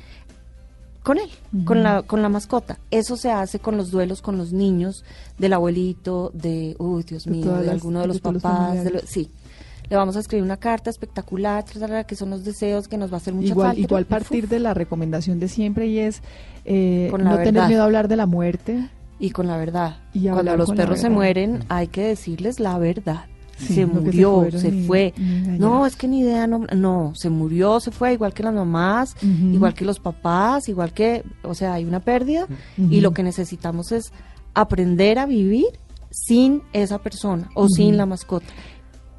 con él, con, la, con la mascota. Eso se hace con los duelos con los niños, del abuelito, de, uy, Dios mío, de alguno de de los papás. de lo- sí. Le vamos a escribir una carta espectacular, que son los deseos que nos va a hacer mucha Igual, falta. igual Uf, partir de la recomendación de siempre y es eh, Con la no tener miedo a hablar de la muerte. y con la verdad. Y Cuando los perros se mueren, hay que decirles la verdad. Sí, se murió, se, fue. no, es que ni idea, no, no, se murió, se fue, igual que las mamás, igual que los papás, igual que, o sea, hay una pérdida y lo que necesitamos es aprender a vivir sin esa persona o sin la mascota.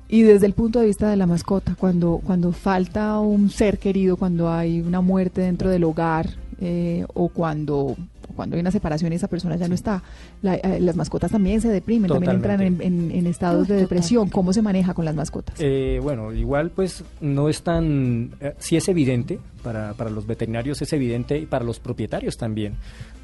Y desde el punto de vista de la mascota, cuando, cuando falta un ser querido, cuando hay una muerte dentro del hogar eh, o cuando, cuando hay una separación esa persona ya no está, la- eh, las mascotas también se deprimen, también entran en, en- en estados de depresión. ¿Cómo se maneja con las mascotas? Eh, bueno, igual pues no es tan, eh, sí es evidente, para, para los veterinarios es evidente y para los propietarios también,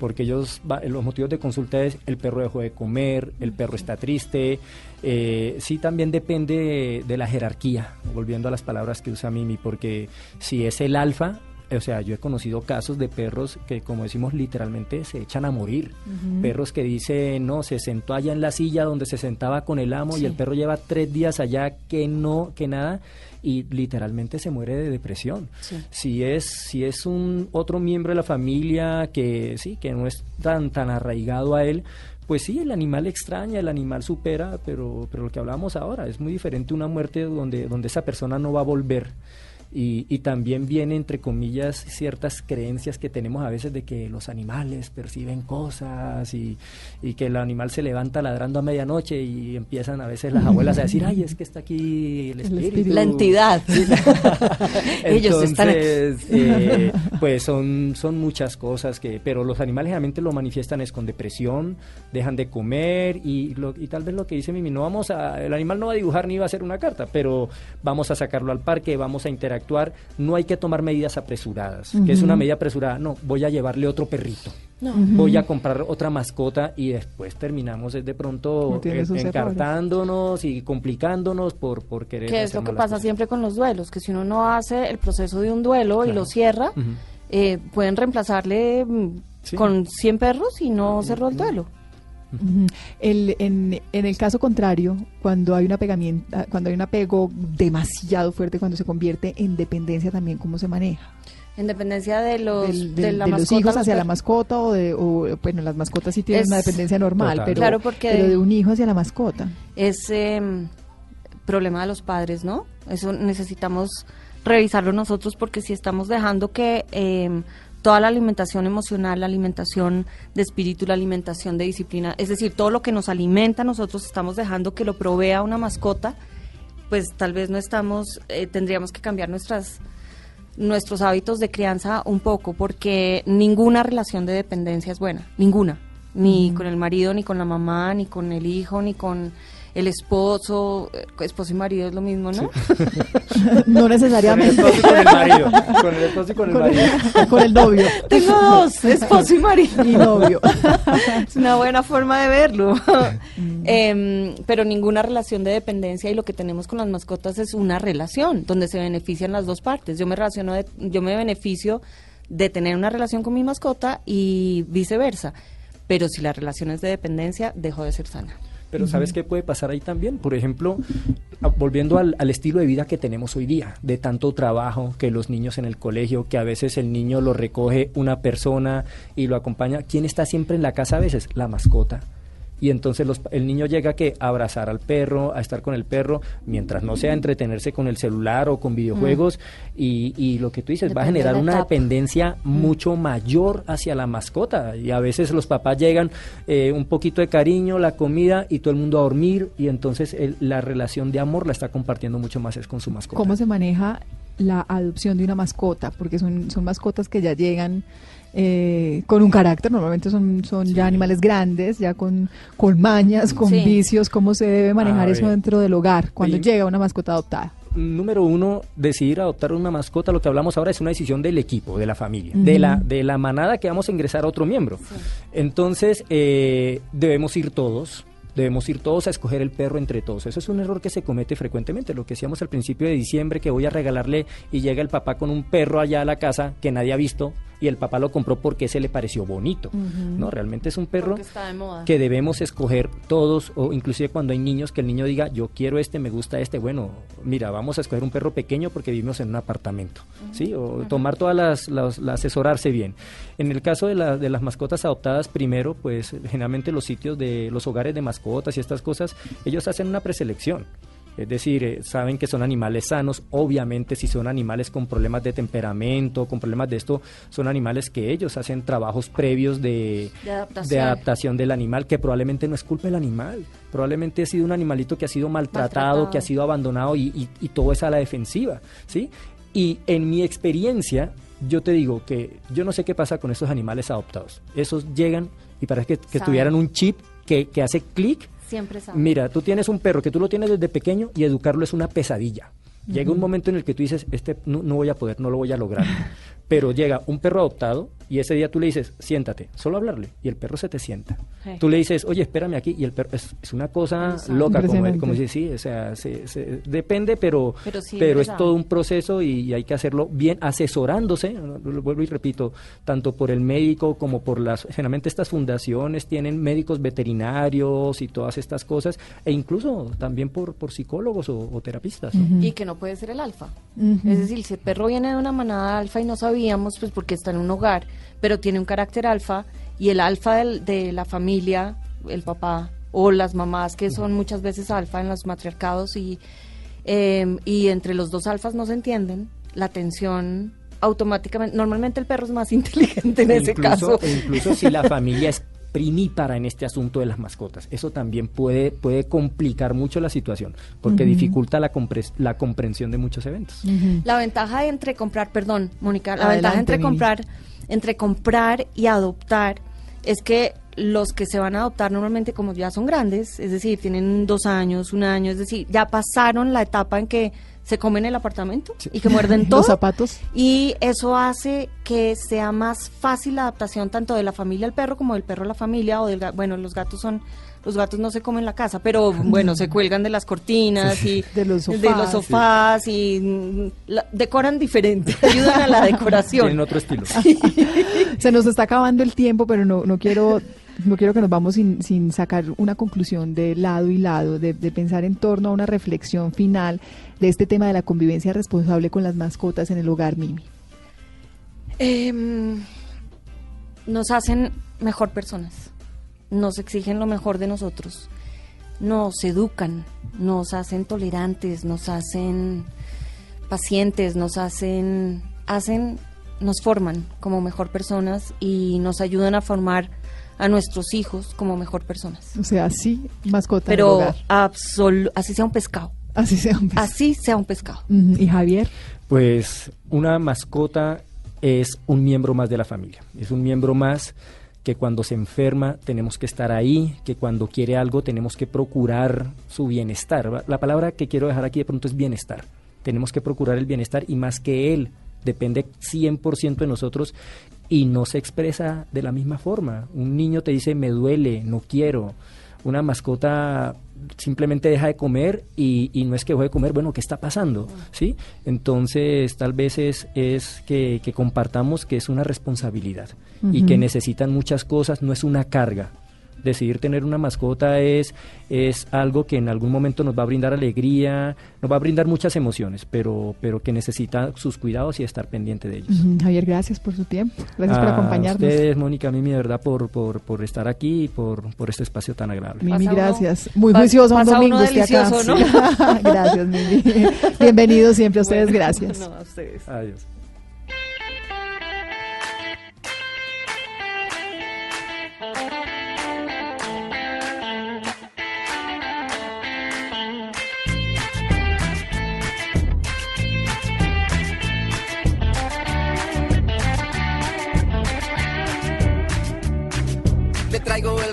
porque ellos, va- los motivos de consulta es el perro dejó de comer, el perro está triste, eh, sí también depende de, de la jerarquía, volviendo a las palabras que usa Mimi, porque si es el alfa, o sea, yo he conocido casos de perros que, como decimos literalmente, se echan a morir. Perros que dicen, no, se sentó allá en la silla donde se sentaba con el amo Sí. y el perro lleva tres días allá que no, que nada, y literalmente se muere de depresión. Sí. Si es, si es un otro miembro de la familia que sí, que no es tan, tan arraigado a él, pues sí, el animal extraña, el animal supera, pero, pero lo que hablamos ahora es muy diferente una muerte donde, donde esa persona no va a volver. Y, y también viene, entre comillas, ciertas creencias que tenemos a veces de que los animales perciben cosas y, y que el animal se levanta ladrando a medianoche y empiezan a veces las abuelas a decir, ay, es que está aquí el espíritu. La entidad. Ellos están aquí. Eh, pues son, son muchas cosas que, pero los animales generalmente lo manifiestan es con depresión, dejan de comer y, lo- y tal vez lo que dice Mimi, no vamos a, el animal no va a dibujar ni va a hacer una carta, pero vamos a sacarlo al parque, vamos a interactuar actuar, no hay que tomar medidas apresuradas. que es una medida apresurada? No, voy a llevarle otro perrito. No. Voy a comprar otra mascota y después terminamos de, de pronto eh, encartándonos y complicándonos por, por querer que es lo que pasa siempre con los duelos, que si uno no hace el proceso de un duelo y lo cierra, eh, pueden reemplazarle mm, Sí. con 100 perros y no cerró el duelo. El, en, en el caso contrario, cuando hay un apegamiento, cuando hay un apego demasiado fuerte, cuando se convierte en dependencia también, ¿cómo se maneja? En dependencia de los, Del- de del- la de los hijos hacia la mascota o de, o, bueno, las mascotas sí tienen Es- una dependencia normal, Total. pero, Claro, porque pero de- de un hijo hacia la mascota. es em, problema de los padres, ¿no? Eso necesitamos revisarlo nosotros porque si estamos dejando que em, toda la alimentación emocional, la alimentación de espíritu, la alimentación de disciplina, es decir, todo lo que nos alimenta nosotros estamos dejando que lo provea una mascota, pues tal vez no estamos, eh, tendríamos que cambiar nuestras nuestros hábitos de crianza un poco porque ninguna relación de dependencia es buena, ninguna, ni con el marido, ni con la mamá, ni con el hijo, ni con el esposo, eh, esposo y marido es lo mismo, ¿no? no necesariamente. Con el esposo y con el marido. Con el esposo y con el Con marido. el, con el novio. Tengo dos, esposo y marido. Y novio. es una buena forma de verlo. Em, pero ninguna relación de dependencia y lo que tenemos con las mascotas es una relación donde se benefician las dos partes. Yo me relaciono, de- yo me beneficio de tener una relación con mi mascota y viceversa. Pero si la relación es de dependencia, dejo de ser sana. Pero ¿sabes qué puede pasar ahí también? Por ejemplo, volviendo al, al estilo de vida que tenemos hoy día, de tanto trabajo, que los niños en el colegio, que a veces el niño lo recoge una persona y lo acompaña. ¿Quién está siempre en la casa a veces? La mascota. Y entonces los- el niño llega que a abrazar al perro, a estar con el perro, mientras no sea entretenerse con el celular o con videojuegos. Y, y lo que tú dices, va a generar una etapa. dependencia mucho mayor hacia la mascota. Y a veces los papás llegan, eh, un poquito de cariño, la comida y todo el mundo a dormir. Y entonces el- la relación de amor la está compartiendo mucho más es con su mascota. ¿Cómo se maneja la adopción de una mascota? Porque son, son mascotas que ya llegan eh, con un carácter, normalmente son, son ya animales grandes, ya con, con mañas, con Sí. vicios. ¿Cómo se debe manejar eso dentro del hogar cuando llega una mascota adoptada? Número uno, decidir adoptar una mascota, lo que hablamos ahora es una decisión del equipo, de la familia, de, la, de la manada que vamos a ingresar a otro miembro. Entonces, eh, debemos ir todos, debemos ir todos a escoger el perro entre todos. Eso es un error que se comete frecuentemente, lo que decíamos al principio de diciembre, que voy a regalarle y llega el papá con un perro allá a la casa que nadie ha visto y el papá lo compró porque se le pareció bonito. No, realmente es un perro de moda. que debemos escoger todos, o inclusive cuando hay niños, que el niño diga, yo quiero este, me gusta este, bueno, mira, vamos a escoger un perro pequeño porque vivimos en un apartamento, ¿sí? O tomar todas las, las- la- asesorarse bien. En el caso de, la- de las mascotas adoptadas, primero, pues generalmente los sitios de los hogares de mascotas y estas cosas, ellos hacen una preselección. Es decir, eh, saben que son animales sanos. Obviamente, si son animales con problemas de temperamento, con problemas de esto, son animales que ellos hacen trabajos previos de, De adaptación. de adaptación del animal, que probablemente no es culpa del animal. Probablemente ha sido un animalito que ha sido maltratado, Maltratado. que ha sido abandonado y, y- y todo es a la defensiva. ¿sí? Y en mi experiencia, yo te digo que yo no sé qué pasa con esos animales adoptados. Esos llegan y parece que, que tuvieran un chip que, que hace clic Siempre sabe. Mira, tú tienes un perro que tú lo tienes desde pequeño y educarlo es una pesadilla. Llega un momento en el que tú dices, este no, no voy a poder, no lo voy a lograr. Pero llega un perro adoptado y ese día tú le dices, siéntate, solo hablarle, y el perro se te sienta. Sí. Tú le dices, oye, espérame aquí, y el perro es, es una cosa Exacto. loca, como, Impresionante. como dice, sí, o sea, se- se- depende, pero, Pero sí, pero es todo un proceso y, y hay que hacerlo bien, asesorándose, lo vuelvo y repito, tanto por el médico como por las, generalmente estas fundaciones tienen médicos veterinarios y todas estas cosas, e incluso también por, por psicólogos o, o terapistas. Y que no puede ser el alfa. Es decir, si el perro viene de una manada alfa y no sabíamos, pues porque está en un hogar, pero tiene un carácter alfa y el alfa del- de la familia, el papá o las mamás que son muchas veces alfa en los matriarcados y, eh, y entre los dos alfas no se entienden, la tensión automáticamente, normalmente el perro es más inteligente en E ese incluso, caso. e incluso si la familia es primípara en este asunto de las mascotas, eso también puede, puede complicar mucho la situación, porque dificulta la, compres- la comprensión de muchos eventos. La ventaja entre comprar, perdón, Mónica, la Adelante, ventaja entre Mimi. Entre comprar y adoptar es que los que se van a adoptar normalmente como ya son grandes, es decir, tienen dos años, un año, es decir, ya pasaron la etapa en que se comen el apartamento y que muerden todo. Los zapatos. Y eso hace que sea más fácil la adaptación tanto de la familia al perro como del perro a la familia o del bueno, los gatos son los gatos no se comen la casa, pero bueno, se cuelgan de las cortinas y De los de sofás. los sofás y mm, la- decoran diferente, ayudan a la decoración. Tienen otro estilo. Se nos está acabando el tiempo, pero no, no quiero no quiero que nos vamos sin, sin sacar una conclusión de lado y lado, de, de pensar en torno a una reflexión final de este tema de la convivencia responsable con las mascotas en el hogar, Mimi. Em, nos hacen mejor personas, nos exigen lo mejor de nosotros, nos educan, nos hacen tolerantes, nos hacen pacientes, nos hacen, hacen, nos forman como mejor personas y nos ayudan a formar a nuestros hijos como mejor personas. O sea, sí, mascota Pero hogar. absolu- así sea un pescado, Así sea. un beso. así sea un pescado. Y Javier, Pues una mascota es un miembro más de la familia, es un miembro más que cuando se enferma tenemos que estar ahí, que cuando quiere algo tenemos que procurar su bienestar. La palabra que quiero dejar aquí de pronto es bienestar. Tenemos que procurar el bienestar y más que él depende 100% de nosotros y no se expresa de la misma forma. Un niño te dice me duele, no quiero. Una mascota simplemente deja de comer y, y no es que deje de comer, bueno, ¿qué está pasando? ¿Sí? Entonces, tal vez es, es que, que compartamos que es una responsabilidad y que necesitan muchas cosas, no es una carga. Decidir tener una mascota es, es algo que en algún momento nos va a brindar alegría, nos va a brindar muchas emociones, pero, pero que necesita sus cuidados y estar pendiente de ellos. Javier, gracias por su tiempo. Gracias por A acompañarnos. ustedes, Mónica, Mimi, de verdad, por, por, por estar aquí y por, por este espacio tan agradable. Mimi, uno- gracias. Muy juicioso un domingo usted acá. delicioso, Sí. gracias, Mimi. Bienvenidos siempre a ustedes, Bueno, gracias. no, a ustedes. Adiós.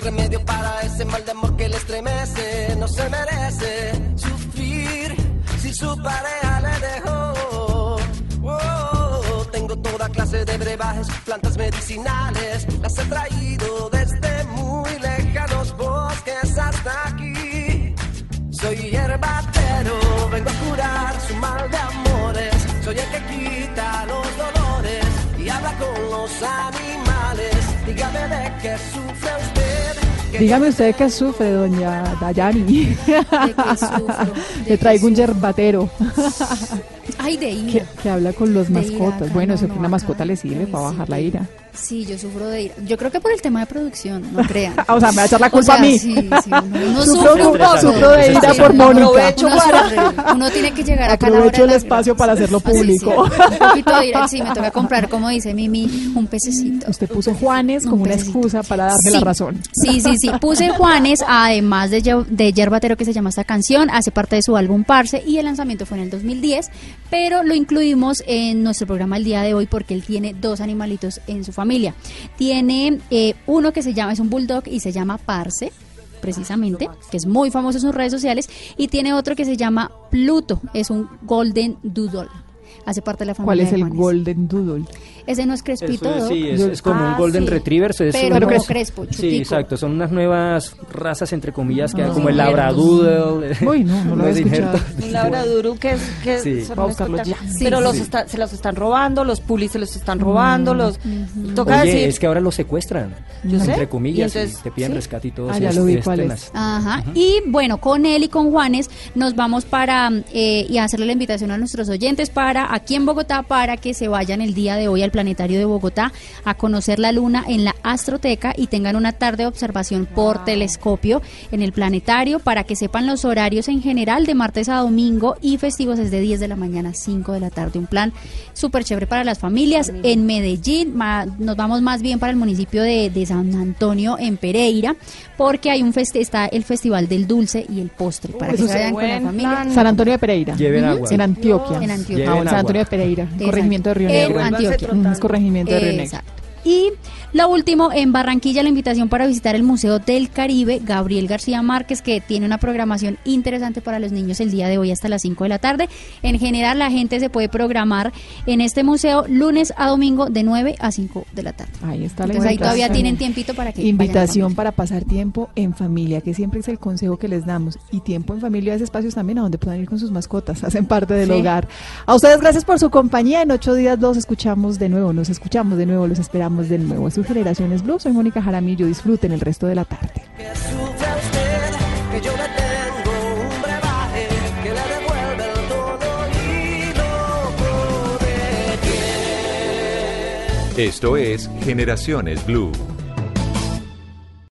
Remedio para ese mal de amor que le estremece. No se merece sufrir si su pareja le dejó. Oh, tengo toda clase de brebajes, plantas medicinales. Las he traído desde muy lejanos bosques hasta aquí. Soy hierbatero, vengo a curar su mal de amores. Soy el que quita los dolores y habla con los animales. Dígame de qué sufre usted. Dígame usted qué sufre, doña Dayani. sufro? ¿De Le qué traigo un sufro? yerbatero Ay, de ira. que, que habla con los De ira, mascotas. acá bueno, no, eso no, que una mascota le sirve para sí, bajar la de ira. Sí, yo sufro de ira. Yo creo que por el tema de producción, no crean. O sea, me va a echar la O culpa sea, a mí. Sí, sí, uno, uno Sufro- de ira por uno Mónica. para- Uno tiene que llegar a la hora Aprovecho el espacio para hacerlo Ah, sí, sí. público. Un poquito de ira. Sí, me toca comprar, como dice Mimi, un pececito. Usted puso Juanes como Un una excusa para darme Sí. la razón. Sí, sí, sí. Puse Juanes, además de, de Yerbatero, que se llama esta canción, hace parte de su álbum Parse y el lanzamiento fue en el 2010, pero lo incluimos en nuestro programa el día de hoy porque él tiene dos animalitos en su familia. Tiene eh, uno que se llama, es un bulldog y se llama Parse precisamente, que es muy famoso en sus redes sociales, y tiene otro que se llama Pluto, es un Golden Doodle. Hace parte de la familia ¿Cuál es de el Juanes. Golden Doodle? Ese no es crespito, es, sí, es, ¿no? es como un Ah, Golden sí. Retriever. es Pero un- como crespo, Sí, exacto. Son unas nuevas razas, entre comillas, que hay Los como el. Labradoodle. Uy, no, no lo he escuchado. Un labraduro que es que Sí. son pero Sí, los sí. está- se los están robando los pulis se los están robando los toca Oye, decir es que ahora los secuestran. Yo sé. Entre comillas, Y entonces, y te piden rescate y todo. Ah, ya lo vi cuál es. Ajá. Y bueno, con él y con Juanes nos vamos para eh, y hacerle la invitación a nuestros oyentes para aquí en Bogotá para que se vayan el día de hoy al planetario de Bogotá a conocer la luna en la astroteca y tengan una tarde de observación por telescopio en el planetario para que sepan los horarios en general de martes a domingo y festivos es de 10 de la mañana a 5 de la tarde. Un plan súper chévere para las familias. En Medellín ma- nos vamos más bien para el municipio de, de San Antonio en Pereira porque hay un feste está el Festival del Dulce y el Postre para que se vayan con la familia. plan. San Antonio de Pereira. Lleven agua. En Antioquia. En Antioquia. Ah, bueno, San agua. Antonio de Pereira, Exacto. corregimiento de Río En Negro. Antioquia. Mm, Es corregimiento de Río Negro. Exacto. Y lo último, en Barranquilla la invitación para visitar el Museo del Caribe, Gabriel García Márquez, que tiene una programación interesante para los niños el día de hoy hasta las 5 de la tarde. En general la gente se puede programar en este museo lunes a domingo de 9 a 5 de la tarde. Ahí está la Entonces ahí todavía invitación. tienen tiempito para que Invitación para pasar tiempo en familia, que siempre es el consejo que les damos. Y tiempo en familia es espacios también a donde puedan ir con sus mascotas, hacen parte del Sí. hogar. A ustedes gracias por su compañía. En ocho días los escuchamos de nuevo, nos escuchamos de nuevo, los esperamos de nuevo. Es su Generaciones Blue, soy Mónica Jaramillo. Disfruten el resto de la tarde. Esto es Generaciones Blue.